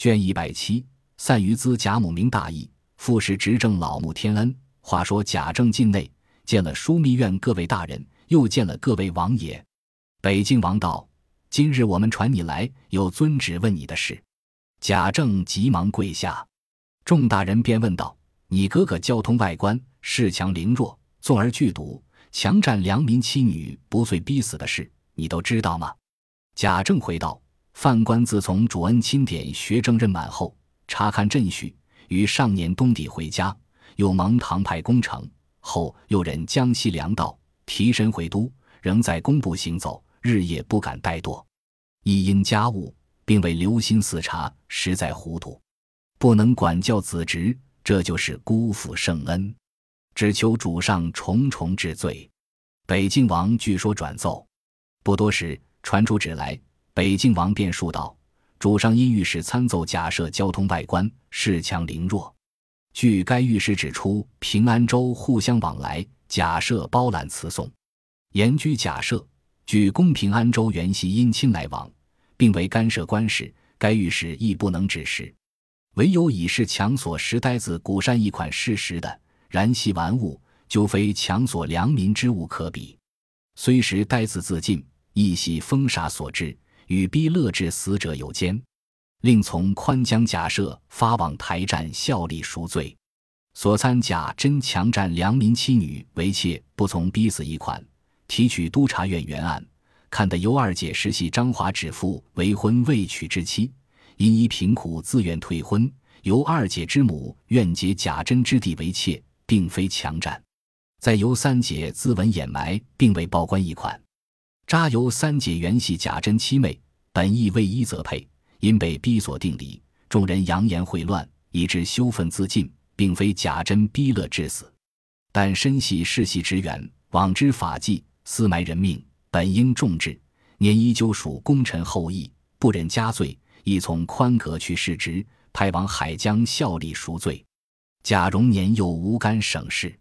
卷一百七，散于兹贾母明大义，复是执政老穆天恩。话说贾政进内，见了枢密院各位大人，又见了各位王爷。北静王道：“今日我们传你来，有遵旨问你的事。”贾政急忙跪下。众大人便问道：“你哥哥交通外官，恃强凌弱，纵而拒赌，强占良民妻女，不遂逼死的事，你都知道吗？”贾政回道：“范官自从主恩钦点学政任满后，查看阵序，于上年冬底回家，又忙唐派攻城，后又任江西粮道，提身回都，仍在工部行走，日夜不敢怠惰，亦因家务，并未留心四察，实在糊涂。”不能管教子侄，这就是辜负圣恩，只求主上重重治罪。北静王据说转奏，不多时传出旨来，北静王便述道：主上因御史参奏假设交通外官恃强凌弱，据该御史指出，平安州互相往来，假设包揽辞送，严居假设，据公平安州原系姻亲来往，并为干涉官事，该御史亦不能指实。唯有以是强索石呆子古山一款事实的，然系玩物，就非强索良民之物可比。虽时呆子自尽，亦系风沙所致，与逼勒致死者有间。另从宽江假设发往台战效力赎罪，所参假真强占良民妻女为妾，不从逼死一款，提取督察院原案，看得尤二姐实系张华指父为婚未娶之妻。因依贫苦自愿退婚，尤二姐之母愿结贾珍之弟为妾，并非强占。再由三姐自刎掩埋，并未报官一款。渣由三姐原系贾珍妻妹，本意未依则配，因被逼所定离。众人扬言秽乱，以致羞愤自尽，并非贾珍逼勒致死。但身系世系职员，枉知法纪，私埋人命，本应重治。年依旧属功臣后裔，不忍加罪。亦从宽革去世职，派往海疆效力赎罪。贾蓉年幼无干省事，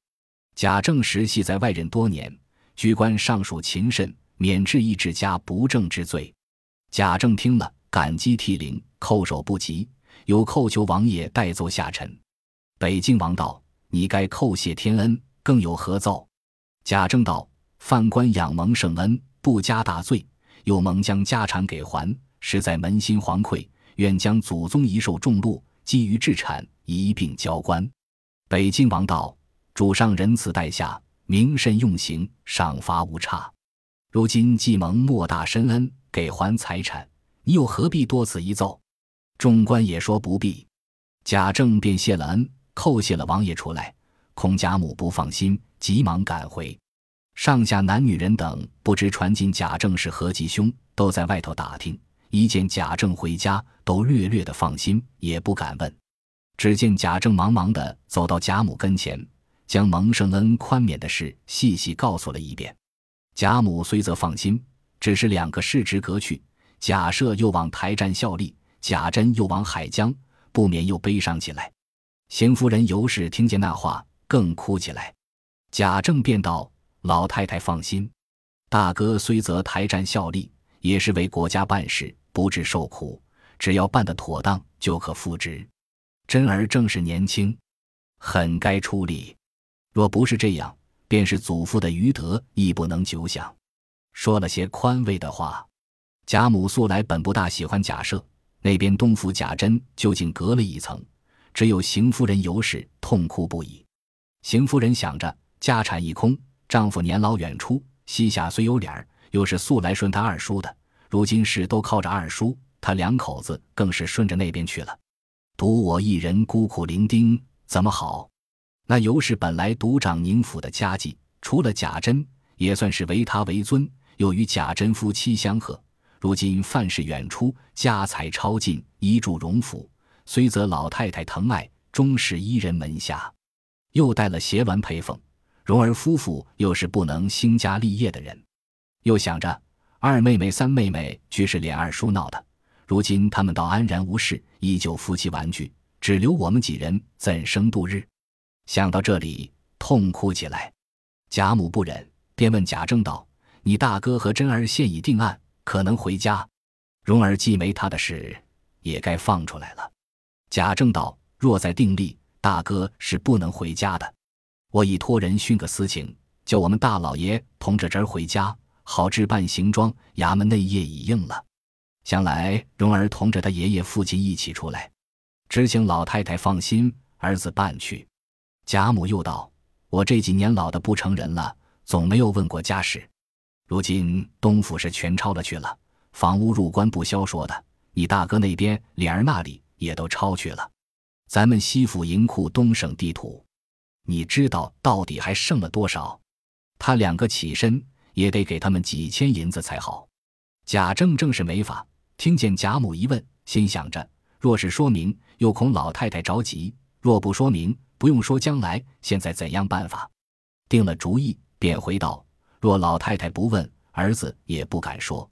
贾政时系在外任多年，居官尚属勤慎，免治一治家不正之罪。贾政听了，感激涕零，叩首不及，又叩求王爷代奏下臣。北静王道：“你该叩谢天恩，更有何奏？”贾政道：“犯官仰蒙圣恩，不加大罪，又蒙将家产给还。”实在扪心惶愧，愿将祖宗遗寿重禄基于治产一并交官。北静王道：“主上仁慈待下，明慎用刑，赏罚无差。如今既蒙莫大深恩，给还财产，你又何必多此一奏？”众官也说不必。贾政便谢了恩，叩谢了王爷出来。孔贾母不放心，急忙赶回。上下男女人等不知传进贾政是何吉凶，都在外头打听。一见贾政回家，都略略的放心，也不敢问。只见贾政忙忙的走到贾母跟前，将蒙圣恩宽免的事细细告诉了一遍。贾母虽则放心，只是两个世职革去，贾赦又往台站效力，贾珍又往海疆，不免又悲伤起来。邢夫人尤氏听见那话，更哭起来。贾政便道：“老太太放心，大哥虽则台站效力，也是为国家办事。”不致受苦，只要办得妥当，就可复职。真儿正是年轻，很该出力。若不是这样，便是祖父的余德亦不能久享。说了些宽慰的话。贾母素来本不大喜欢贾赦，那边东府贾珍究竟隔了一层，只有邢夫人尤氏痛哭不已。邢夫人想着家产一空，丈夫年老远出，膝下虽有脸儿，又是素来顺他二叔的。如今事都靠着二叔，他两口子更是顺着那边去了，独我一人孤苦伶仃，怎么好？那尤氏本来独掌宁府的家计，除了贾珍，也算是唯他为尊，又与贾珍夫妻相和。如今范氏远出，家财超尽，依住荣府，虽则老太太疼爱，终是一人门下，又带了协鸾陪奉，荣儿夫妇又是不能兴家立业的人，又想着。二妹妹、三妹妹俱是连二叔闹的，如今他们倒安然无事，依旧夫妻玩具，只留我们几人怎生度日？想到这里，痛哭起来。贾母不忍，便问贾政道：“你大哥和珍儿现已定案，可能回家？蓉儿既没他的事，也该放出来了。贾政道：“若在定例，大哥是不能回家的。我已托人训个私情，叫我们大老爷同着侄儿回家，好置办行装。衙门内业已应了，想来蓉儿同着他爷爷父亲一起出来，只请老太太放心，儿子办去。”贾母又道：“我这几年老的不成人了，总没有问过家事。如今东府是全抄了去了，房屋入关不消说的。你大哥那边脸儿那里也都抄去了。咱们西府银库东省地土，你知道到底还剩了多少？他两个起身也得给他们几千银子才好。”贾政正是没法，听见贾母一问，心想着：若是说明，又恐老太太着急；若不说明，不用说将来，现在怎样办法？定了主意，便回道：“若老太太不问，儿子也不敢说。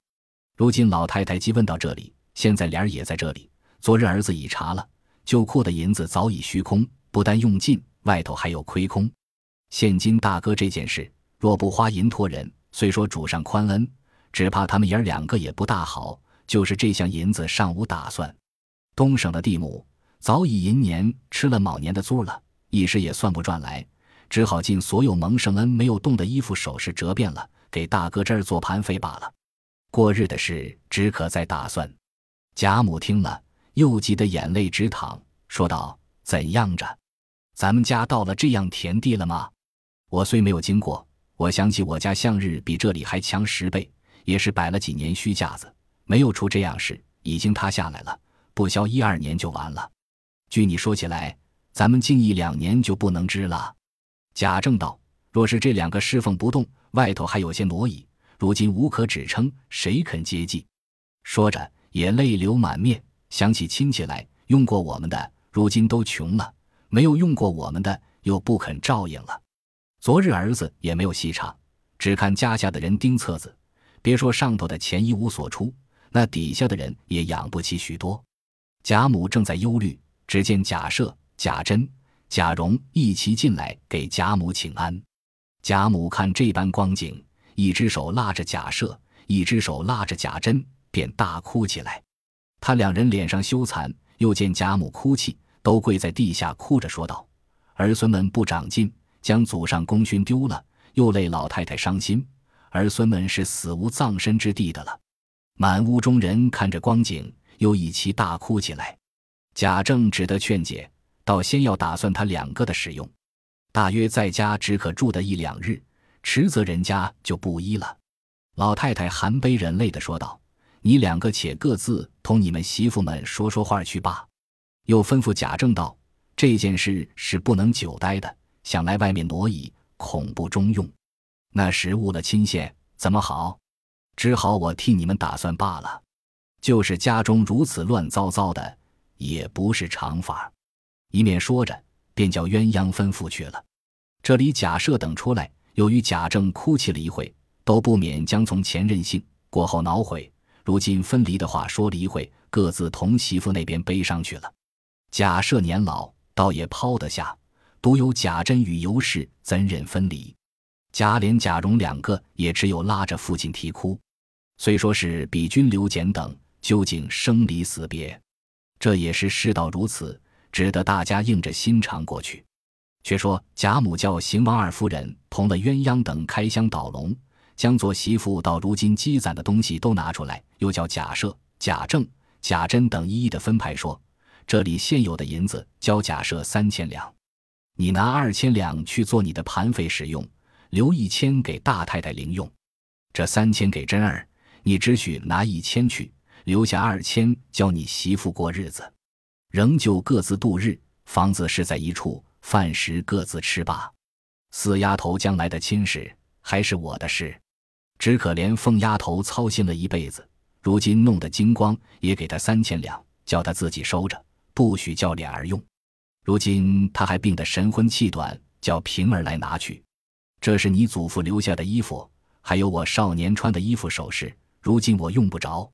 如今老太太既问到这里，现在莲儿也在这里。昨日儿子已查了，旧库的银子早已虚空，不但用尽，外头还有亏空。现今大哥这件事，若不花银托人，虽说主上宽恩，只怕他们爷儿两个也不大好。就是这项银子尚无打算。东省的地亩早已银年吃了卯年的租了。”一时也算不转来，只好尽所有蒙圣恩没有动的衣服首饰折遍了，给大哥这儿做盘费罢了。过日的事只可再打算。贾母听了，又急得眼泪直淌，说道：“怎样着？咱们家到了这样田地了吗？我虽没有经过，我想起我家向日比这里还强十倍，也是摆了几年虚架子，没有出这样事，已经塌下来了，不消一二年就完了。据你说起来。”咱们近一两年就不能织了。贾政道：“若是这两个侍奉不动，外头还有些挪移，如今无可指称，谁肯接济？”说着也泪流满面，想起亲戚来，用过我们的，如今都穷了；没有用过我们的，又不肯照应了。昨日儿子也没有细查，只看家下的人盯册子，别说上头的钱一无所出，那底下的人也养不起许多。贾母正在忧虑，只见贾赦。贾珍、贾蓉一齐进来给贾母请安。贾母看这般光景，一只手拉着贾赦，一只手拉着贾珍，便大哭起来。他两人脸上羞惭，又见贾母哭泣，都跪在地下哭着说道：“儿孙们不长进，将祖上功勋丢了，又累老太太伤心，儿孙们是死无葬身之地的了。”满屋中人看着光景，又一齐大哭起来。贾政只得劝解。倒先要打算他两个的使用，大约在家只可住的一两日，迟则人家就不依了。老太太含悲忍泪的说道：“你两个且各自同你们媳妇们说说话去罢。”又吩咐贾政道：“这件事是不能久待的，想来外面挪移，恐不中用。那时误了亲线，怎么好？只好我替你们打算罢了。就是家中如此乱糟糟的，也不是常法。”一面说着，便叫鸳鸯吩咐去了。这里贾赦等出来，由于贾政哭泣了一会，都不免将从前任性，过后恼悔。如今分离的话说了一会，各自同媳妇那边悲伤去了。贾赦年老，倒也抛得下；独有贾珍与尤氏怎忍分离？贾琏、贾蓉两个也只有拉着父亲啼哭。虽说是比君、刘简等，究竟生离死别，这也是世道如此。只得大家硬着心肠过去。却说贾母叫邢王二夫人同了鸳鸯等开箱倒笼，将做媳妇到如今积攒的东西都拿出来，又叫贾赦、贾政、贾珍等一一的分派说：“这里现有的银子交贾赦三千两，你拿二千两去做你的盘费使用，留一千给大太太零用。这三千给珍儿，你只许拿一千去，留下二千教你媳妇过日子。”仍旧各自度日，房子是在一处，饭食各自吃罢。四丫头将来的亲事还是我的事，只可怜凤丫头操心了一辈子，如今弄得精光，也给她三千两，叫她自己收着，不许叫脸儿用。如今她还病得神昏气短，叫平儿来拿去。这是你祖父留下的衣服，还有我少年穿的衣服首饰，如今我用不着。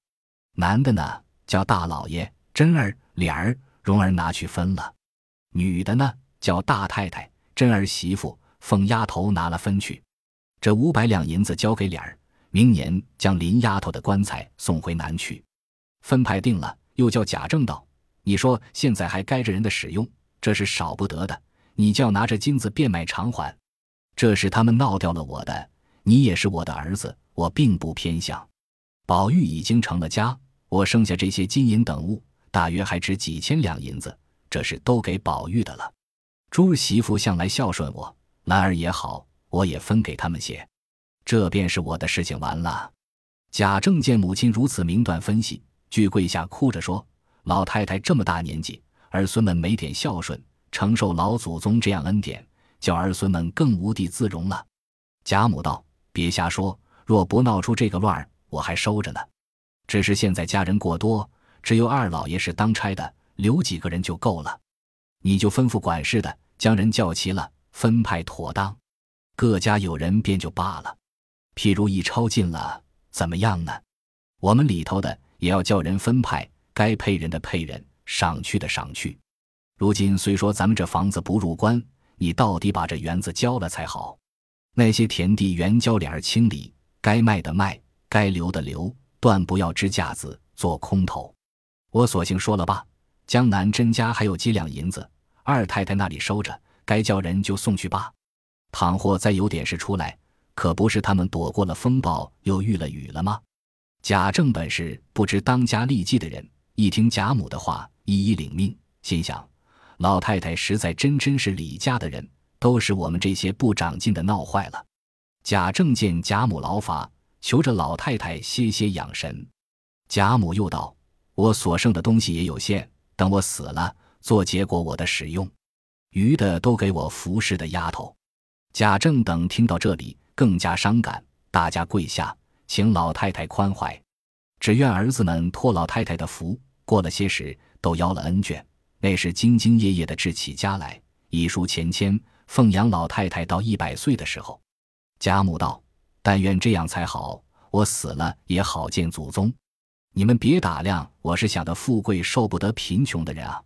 男的呢，叫大老爷、珍儿、脸儿。蓉儿拿去分了，女的呢叫大太太，真儿媳妇凤丫头拿了分去。这五百两银子交给脸儿，明年将林丫头的棺材送回南去。分派定了，又叫贾政道：“你说现在还该着人的使用，这是少不得的。你就要拿着金子变卖偿还。这是他们闹掉了我的，你也是我的儿子，我并不偏向。宝玉已经成了家，我剩下这些金银等物，大约还值几千两银子，这是都给宝玉的了。朱媳妇向来孝顺我，兰儿也好，我也分给他们些。这便是我的事情完了。”贾政见母亲如此明断分析，俱跪下哭着说：“老太太这么大年纪，儿孙们没点孝顺，承受老祖宗这样恩典，叫儿孙们更无地自容了。”贾母道：“别瞎说，若不闹出这个乱儿，我还收着呢。只是现在家人过多，只有二老爷是当差的，留几个人就够了。你就吩咐管事的，将人叫齐了，分派妥当，各家有人便就罢了。譬如一抄近了。”怎么样呢？我们里头的也要叫人分派，该配人的配人，赏去的赏去。如今虽说咱们这房子不入关，你到底把这园子交了才好。那些田地原交脸儿清理，该卖的卖，该留的留，断不要支架子做空头。我索性说了吧，江南甄家还有几两银子，二太太那里收着，该叫人就送去罢。倘或再有点事出来。可不是他们躲过了风暴，又遇了雨了吗？贾政本是不知当家立纪的人，一听贾母的话，一一领命，心想：老太太实在真真是李家的人，都是我们这些不长进的闹坏了。贾政见贾母劳乏，求着老太太歇歇养神。贾母又道：“我所剩的东西也有限，等我死了，做结果我的使用，余的都给我服侍的丫头。”贾政等听到这里。更加伤感，大家跪下，请老太太宽怀，只愿儿子们托老太太的福，过了些时都邀了恩眷。那是兢兢业业的治起家来，一书前签，奉养老太太到一百岁的时候。贾母道：“但愿这样才好，我死了也好见祖宗。你们别打量，我是想的富贵受不得贫穷的人啊。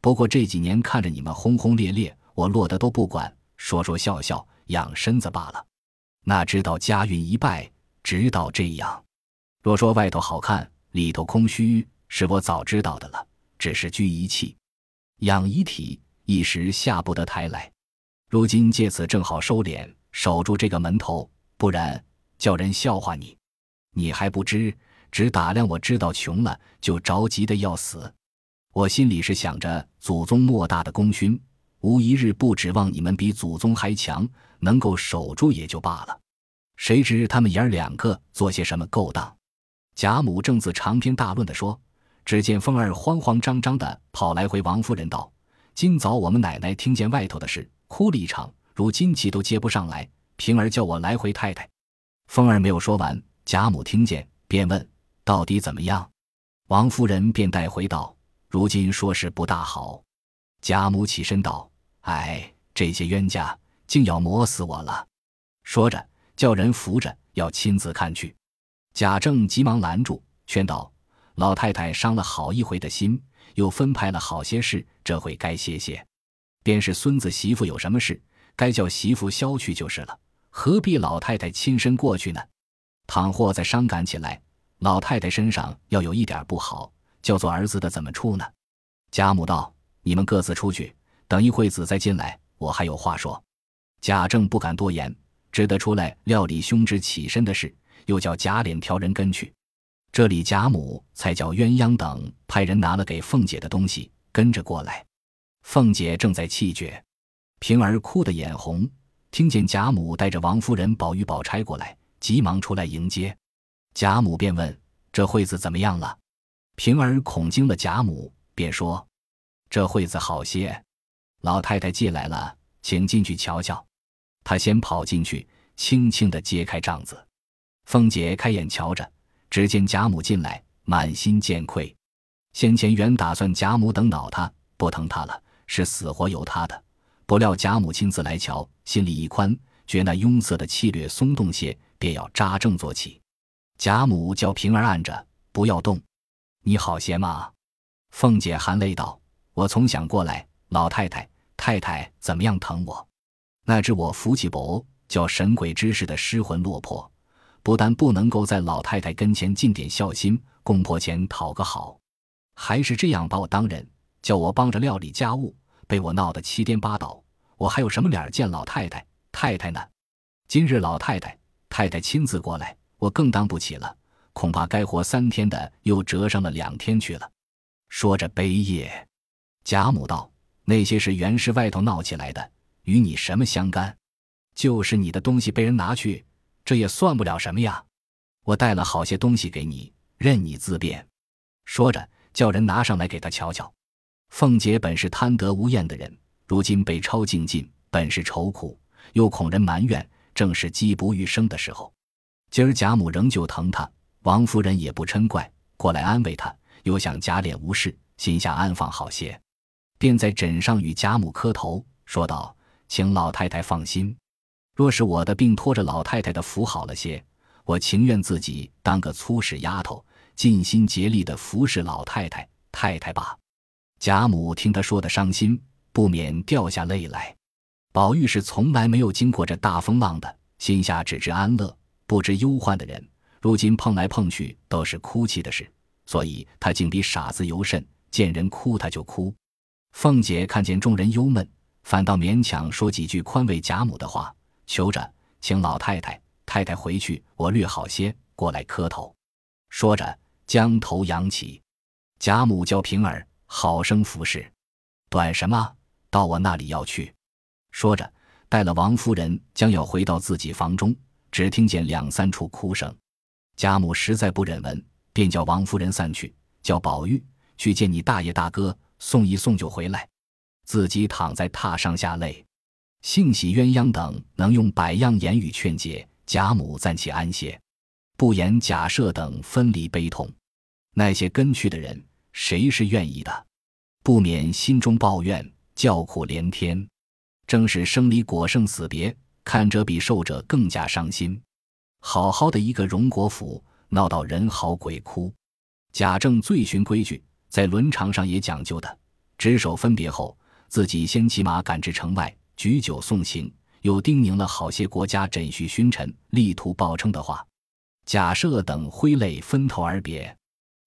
不过这几年看着你们轰轰烈烈，我落得都不管，说说笑笑，养身子罢了。”那知道家运一败，直到这样。若说外头好看，里头空虚，是我早知道的了。只是居一气，养遗体，一时下不得台来。如今借此正好收敛，守住这个门头，不然叫人笑话你。你还不知，只打量我知道穷了，就着急的要死。我心里是想着祖宗莫大的功勋。无一日不指望你们比祖宗还强，能够守住也就罢了。谁知他们爷儿两个做些什么勾当？贾母正自长篇大论的说，只见凤儿慌慌张张的跑来回王夫人道：“今早我们奶奶听见外头的事，哭了一场，如今气都接不上来。平儿叫我来回太太。”凤儿没有说完，贾母听见，便问：“到底怎么样？”王夫人便带回道：“如今说是不大好。”贾母起身道。哎，这些冤家竟要磨死我了！说着，叫人扶着要亲自看去。贾政急忙拦住，劝道：“老太太伤了好一回的心，又分派了好些事，这回该歇歇。便是孙子媳妇有什么事，该叫媳妇消去就是了，何必老太太亲身过去呢？倘或再伤感起来，老太太身上要有一点不好，叫做儿子的怎么出呢？”贾母道：“你们各自出去。”等一会子再进来，我还有话说。贾政不敢多言，只得出来料理兄侄起身的事，又叫贾琏挑人跟去。这里贾母才叫鸳鸯等派人拿了给凤姐的东西，跟着过来。凤姐正在气绝，平儿哭得眼红，听见贾母带着王夫人、宝玉、宝钗过来，急忙出来迎接。贾母便问：“这惠子怎么样了？”平儿恐惊了贾母，便说：“这惠子好些。”老太太进来了，请进去瞧瞧。她先跑进去，轻轻地揭开帐子。凤姐开眼瞧着，只见贾母进来，满心见愧。先前原打算贾母等恼她，不疼她了，是死活由她的。不料贾母亲自来瞧，心里一宽，觉那壅塞的气略松动些，便要扎正坐起。贾母叫平儿按着，不要动。你好些吗？凤姐含泪道：“我从想过来，老太太。”太太怎么样疼我？那知我福气薄，叫神鬼之事的失魂落魄，不但不能够在老太太跟前尽点孝心，公婆前讨个好，还是这样把我当人，叫我帮着料理家务，被我闹得七颠八倒。我还有什么脸见老太太、太太呢？今日老太太、太太亲自过来，我更当不起了。恐怕该活三天的又折上了两天去了。说着悲咽，贾母道：“那些是原氏外头闹起来的，与你什么相干？就是你的东西被人拿去，这也算不了什么呀。我带了好些东西给你，任你自便。”说着，叫人拿上来给他瞧瞧。凤姐本是贪得无厌的人，如今被抄净尽，本是愁苦，又恐人埋怨，正是饥不欲生的时候。今儿贾母仍旧疼他。王夫人也不嗔怪，过来安慰他，又想贾琏无事，心下安放好些，便在枕上与贾母磕头，说道：“请老太太放心，若是我的病拖着老太太的福好了些，我情愿自己当个粗使丫头，尽心竭力的服侍老太太太太吧。”贾母听他说的伤心，不免掉下泪来。宝玉是从来没有经过这大风浪的，心下只知安乐，不知忧患的人。如今碰来碰去都是哭泣的事，所以他竟比傻子尤甚。见人哭他就哭。凤姐看见众人忧闷，反倒勉强说几句宽慰贾母的话，求着请老太太太太回去，我略好些过来磕头。说着将头扬起，贾母叫平儿好生服侍。短什么？到我那里要去。说着带了王夫人，将要回到自己房中，只听见两三处哭声。贾母实在不忍闻，便叫王夫人散去，叫宝玉去见你大爷大哥，送一送就回来，自己躺在榻上下泪。幸喜鸳鸯等能用百样言语劝解贾母暂且安歇，不言贾赦等分离悲痛。那些跟去的人，谁是愿意的？不免心中抱怨，叫苦连天。正是生离果胜死别，看者比受者更加伤心。好好的一个荣国府，闹到人嚎鬼哭。贾政最循规矩，在伦常上也讲究的。执手分别后，自己先骑马赶至城外，举酒送行，又叮咛了好些国家枕婿勋臣，力图报称的话。贾赦等挥泪分头而别。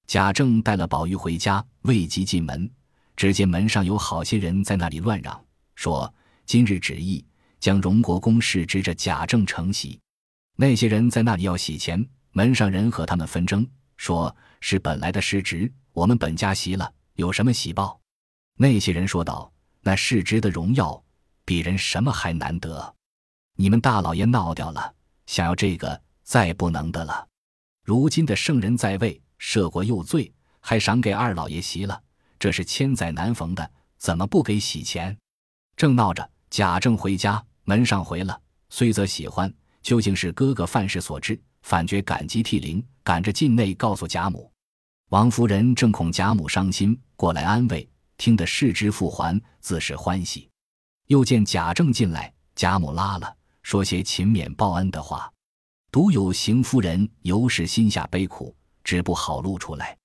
贾政带了宝玉回家，未及进门，只见门上有好些人在那里乱嚷，说今日旨意将荣国公事执着贾政承袭。那些人在那里要洗钱，门上人和他们纷争，说是本来的世职，我们本家袭了，有什么喜报？那些人说道：“那世职的荣耀，比人什么还难得？你们大老爷闹掉了，想要这个，再不能的了。如今的圣人在位，赦过又罪，还赏给二老爷袭了，这是千载难逢的，怎么不给洗钱？”正闹着，贾政回家，门上回了，虽则喜欢。究竟是哥哥犯事所致，反觉感激涕零，赶着进内告诉贾母。王夫人正恐贾母伤心，过来安慰，听得事之复还，自是欢喜。又见贾政进来，贾母拉了，说些勤勉报恩的话。独有邢夫人尤是心下悲苦，只不好露出来。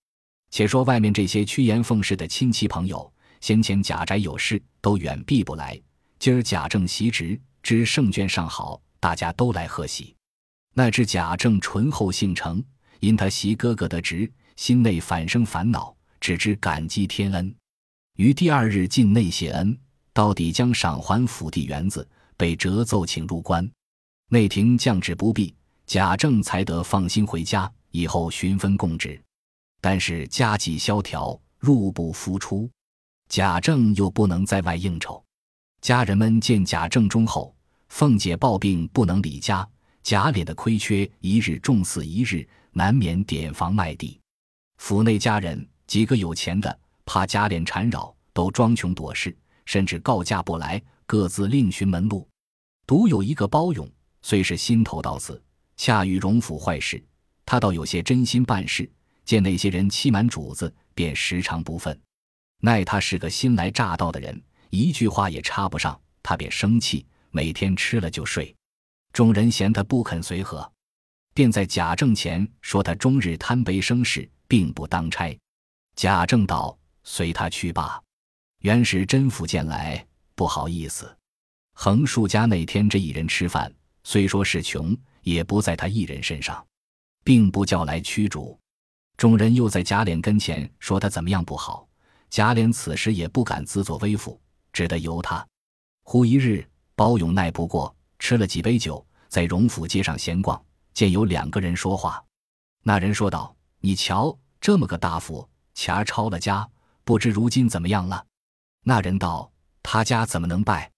且说外面这些趋炎奉势的亲戚朋友，先前贾宅有事，都远避不来。今儿贾政袭职，知圣眷尚好。大家都来贺喜，那知贾政醇厚性诚，因他袭哥哥的职，心内反生烦恼，只知感激天恩。于第二日进内谢恩，到底将赏还府邸园子，被折奏请入关。内廷降旨不必，贾政才得放心回家，以后寻分供职。但是家计萧条，入不敷出，贾政又不能在外应酬。家人们见贾政忠厚。凤姐抱病不能离家，贾琏的亏缺一日重似一日，难免点房卖地。府内家人几个有钱的，怕贾琏缠扰，都装穷躲事，甚至告假不来，各自另寻门路。独有一个包勇，虽是心头到此，恰遇荣府坏事，他倒有些真心办事。见那些人欺瞒主子，便时常不忿。奈他是个新来乍到的人，一句话也插不上，他便生气。每天吃了就睡，众人嫌他不肯随和，便在贾政前说他终日贪杯生事，并不当差。贾政道：“随他去罢。”原是甄府见来不好意思，横竖家那天这一人吃饭，虽说是穷，也不在他一人身上，并不叫来驱逐。众人又在贾琏跟前说他怎么样不好，贾琏此时也不敢自作威服，只得由他。忽一日，包勇耐不过，吃了几杯酒，在荣府街上闲逛，见有两个人说话。那人说道：“你瞧，这么个大福，前儿抄了家，不知如今怎么样了？”那人道：“他家怎么能败？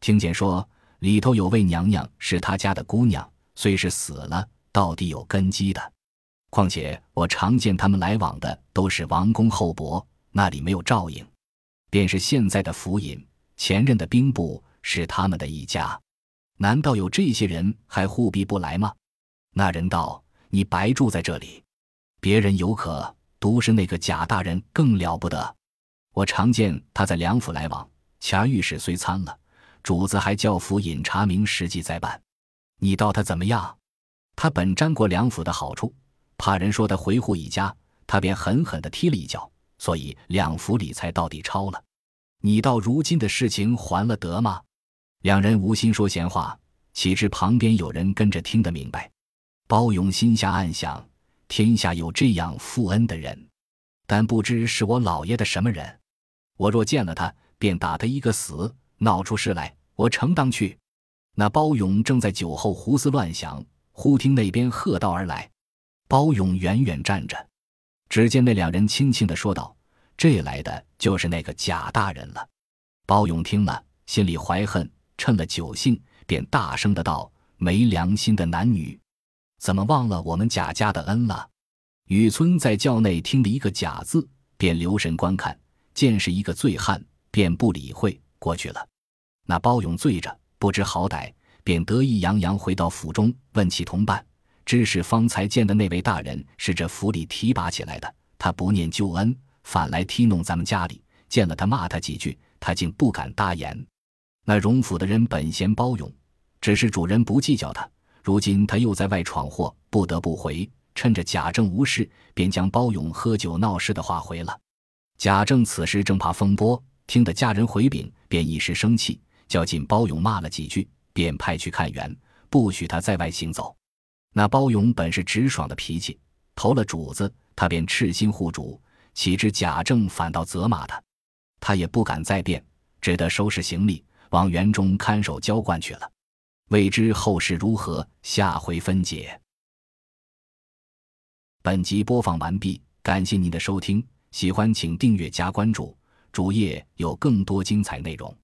听见说里头有位娘娘是他家的姑娘，虽是死了，到底有根基的。况且我常见他们来往的都是王公厚薄，那里没有照应。便是现在的府尹，前任的兵部是他们的一家，难道有这些人还护庇不来吗？”那人道。你白住在这里，别人有可，独是那个贾大人更了不得。我常见他在梁府来往，前儿御史虽参了，主子还叫府尹查明实际再办。你道他怎么样？他本沾过梁府的好处，怕人说他回护一家，他便狠狠地踢了一脚，所以两府里才到底抄了。你到如今的事情还了得吗？两人无心说闲话，岂知旁边有人跟着听得明白。包勇心下暗想：天下有这样负恩的人，但不知是我老爷的什么人。我若见了他，便打他一个死。闹出事来，我承当去。那包勇正在酒后胡思乱想，忽听那边喝道而来。包勇远远站着，只见那两人轻轻的说道：“这来的就是那个贾大人了。”包勇听了，心里怀恨，趁了酒兴，便大声的道：“没良心的男女！”怎么忘了我们贾家的恩了？雨村在轿内听了一个“贾”字，便留神观看，见是一个醉汉，便不理会过去了。那包勇醉着，不知好歹，便得意洋洋回到府中，问其同伴，知是方才见的那位大人是这府里提拔起来的。他不念旧恩，反来踢弄咱们家里。见了他，骂他几句，他竟不敢搭言。那荣府的人本嫌包勇，只是主人不计较他。如今他又在外闯祸，不得不回。趁着贾政无事，便将包勇喝酒闹事的话回了。贾政此时正怕风波，听得家人回禀，便一时生气，叫进包勇骂了几句，便派去看园，不许他在外行走。那包勇本是直爽的脾气，投了主子，他便赤心护主，岂知贾政反倒责骂他，他也不敢再辩，只得收拾行李，往园中看守浇灌去了。未知后事如何，下回分解。本集播放完毕，感谢您的收听，喜欢请订阅加关注，主页有更多精彩内容。